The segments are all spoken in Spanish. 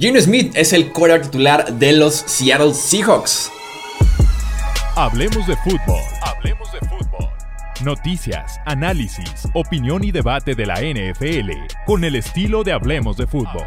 Gino Smith es el quarterback titular de los Seattle Seahawks. Hablemos de fútbol. Hablemos de fútbol. Noticias, análisis, opinión y debate de la NFL con el estilo de Hablemos de fútbol.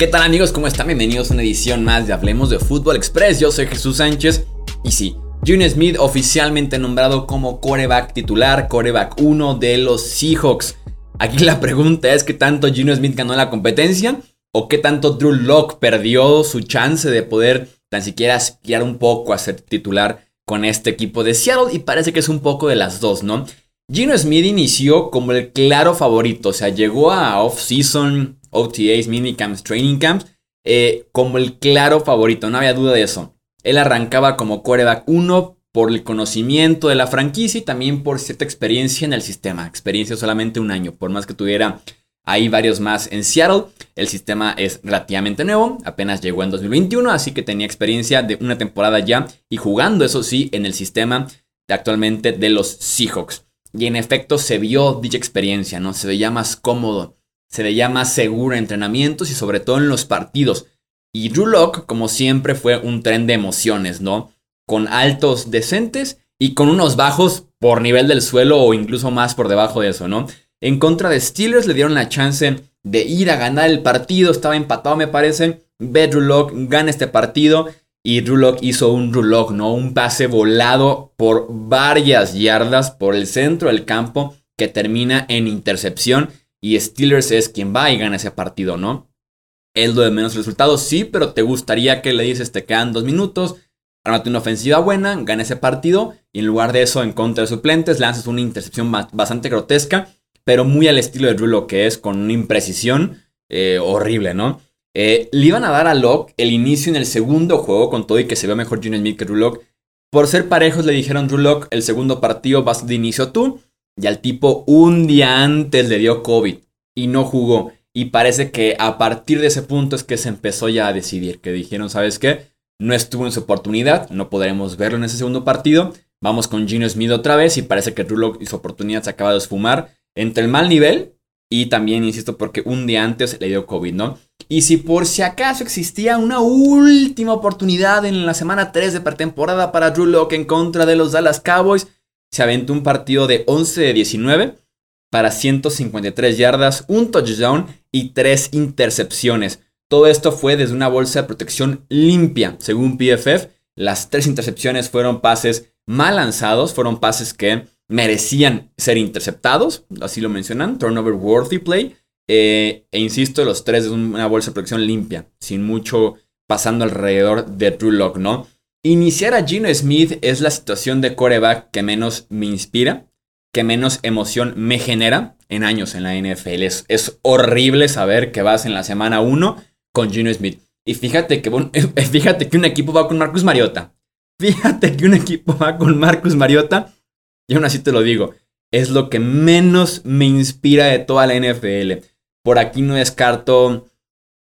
¿Qué tal amigos? ¿Cómo están? Bienvenidos a una edición más de Hablemos de Fútbol Express. Yo soy Jesús Sánchez y sí, Junior Smith oficialmente nombrado como coreback titular, coreback 1 de los Seahawks. Aquí la pregunta es qué tanto Junior Smith ganó la competencia o qué tanto Drew Locke perdió su chance de poder tan siquiera aspirar un poco a ser titular con este equipo de Seattle y parece que es un poco de las dos, ¿no? Gino Smith inició como el claro favorito, o sea, llegó a off-season OTAs, minicamps, training camps, eh, como el claro favorito, no había duda de eso. Él arrancaba como quarterback 1 por el conocimiento de la franquicia y también por cierta experiencia en el sistema. Experiencia solamente un año, por más que tuviera ahí varios más en Seattle. El sistema es relativamente nuevo, apenas llegó en 2021, así que tenía experiencia de una temporada ya y jugando, eso sí, en el sistema actualmente de los Seahawks. Y en efecto se vio dicha experiencia, ¿no? Se veía más cómodo se veía más seguro en entrenamientos y sobre todo en los partidos. Y Drew Locke, como siempre, fue un tren de emociones, ¿no? Con altos decentes y con unos bajos por nivel del suelo o incluso más por debajo de eso, ¿no? En contra de Steelers le dieron la chance de ir a ganar el partido, estaba empatado me parece. Ve Drew Locke, gana este partido y Drew Locke hizo un Drew Locke, ¿no? Un pase volado por varias yardas por el centro del campo que termina en intercepción y Steelers es quien va y gana ese partido, ¿no? Es lo de menos resultados, sí, pero te gustaría que le dices, te quedan dos minutos, ármate una ofensiva buena, gana ese partido, y en lugar de eso, en contra de suplentes, lanzas una intercepción bastante grotesca, pero muy al estilo de Drew que es con una imprecisión eh, horrible, ¿no? Eh, le iban a dar a Locke el inicio en el segundo juego, con todo y que se ve mejor Junior Smith que Drew Por ser parejos, le dijeron Drew el segundo partido vas de inicio tú. Y al tipo un día antes le dio COVID y no jugó. Y parece que a partir de ese punto es que se empezó ya a decidir. Que dijeron, ¿sabes qué? No estuvo en su oportunidad, no podremos verlo en ese segundo partido. Vamos con Gino Smith otra vez y parece que Rulo y su oportunidad se acaba de esfumar entre el mal nivel y también, insisto, porque un día antes le dio COVID, ¿no? Y si por si acaso existía una última oportunidad en la semana 3 de pretemporada para Drew Locke en contra de los Dallas Cowboys, se aventó un partido de 11 de 19 para 153 yardas, un touchdown y tres intercepciones. Todo esto fue desde una bolsa de protección limpia. Según PFF, las tres intercepciones fueron pases mal lanzados, fueron pases que merecían ser interceptados, así lo mencionan, turnover worthy play. Eh, e insisto, los tres de una bolsa de protección limpia, sin mucho pasando alrededor de Drew Lock, ¿no? Iniciar a Gino Smith es la situación de coreback que menos me inspira, que menos emoción me genera en años en la NFL. Es, horrible saber que vas en la semana 1 con Gino Smith. Y fíjate que, fíjate que un equipo va con Marcus Mariota. Fíjate que un equipo va con Marcus Mariota. Y aún así te lo digo. Es lo que menos me inspira de toda la NFL. Por aquí no descarto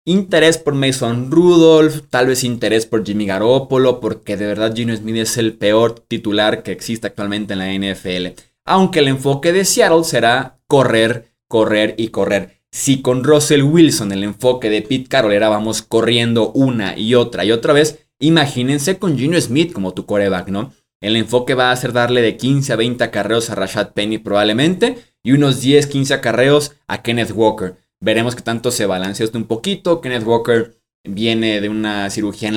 interés por Mason Rudolph, tal vez interés por Jimmy Garoppolo, porque de verdad Gino Smith es el peor titular que existe actualmente en la NFL. Aunque el enfoque de Seattle será correr, correr y correr. Si con Russell Wilson el enfoque de Pete Carroll era vamos corriendo una y otra y otra vez, imagínense con Gino Smith como tu coreback, ¿no? El enfoque va a ser darle de 15 a 20 acarreos a Rashad Penny probablemente y unos 10, 15 acarreos a Kenneth Walker. Veremos que tanto se balancea esto un poquito. Kenneth Walker viene de una cirugía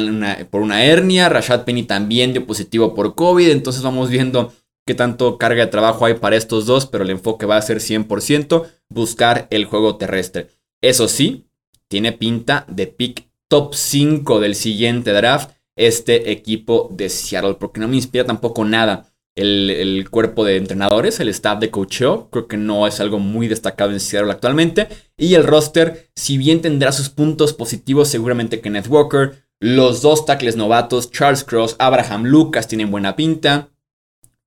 por una hernia. Rashad Penny también dio positivo por COVID. Entonces vamos viendo qué tanto carga de trabajo hay para estos dos. Pero el enfoque va a ser 100% buscar el juego terrestre. Eso sí, tiene pinta de pick top 5 del siguiente draft. Este equipo de Seattle. Porque no me inspira tampoco nada el, cuerpo de entrenadores, el staff de coacheo. Creo que no es algo muy destacado en Seattle actualmente. Y el roster, si bien tendrá sus puntos positivos, seguramente Kenneth Walker, los dos tackles novatos, Charles Cross, Abraham Lucas, tienen buena pinta.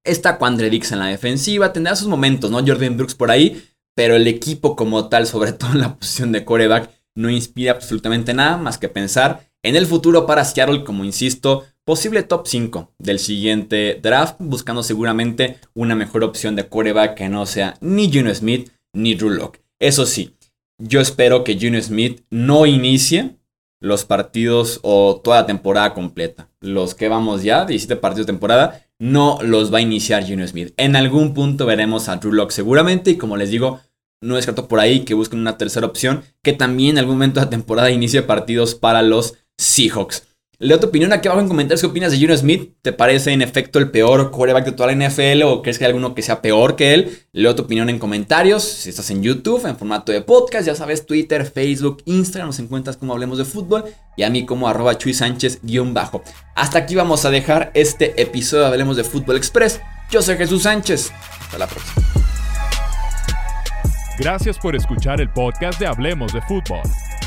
Está Quandre Dix en la defensiva, tendrá sus momentos, ¿no? Jordan Brooks por ahí, pero el equipo como tal, sobre todo en la posición de coreback, no inspira absolutamente nada más que pensar en el futuro para Seattle, como insisto, posible top 5 del siguiente draft, buscando seguramente una mejor opción de quarterback que no sea ni Gino Smith ni Drew Locke. Eso sí, yo espero que Gino Smith no inicie los partidos o toda la temporada completa. Los que vamos ya, 17 partidos de temporada, no los va a iniciar Gino Smith. En algún punto veremos a Drew seguramente y como les digo, no descarto por ahí que busquen una tercera opción que también en algún momento de la temporada inicie partidos para los Seahawks. Leo tu opinión aquí abajo en comentarios qué opinas de Gino Smith. ¿Te parece en efecto el peor quarterback de toda la NFL o crees que hay alguno que sea peor que él? Leo tu opinión en comentarios. Si estás en YouTube, en formato de podcast, ya sabes, Twitter, Facebook, Instagram, nos encuentras como Hablemos de Fútbol y a mí como arroba Chuy Sánchez-bajo. Hasta aquí vamos a dejar este episodio de Hablemos de Fútbol Express. Yo soy Jesús Sánchez. Hasta la próxima. Gracias por escuchar el podcast de Hablemos de Fútbol.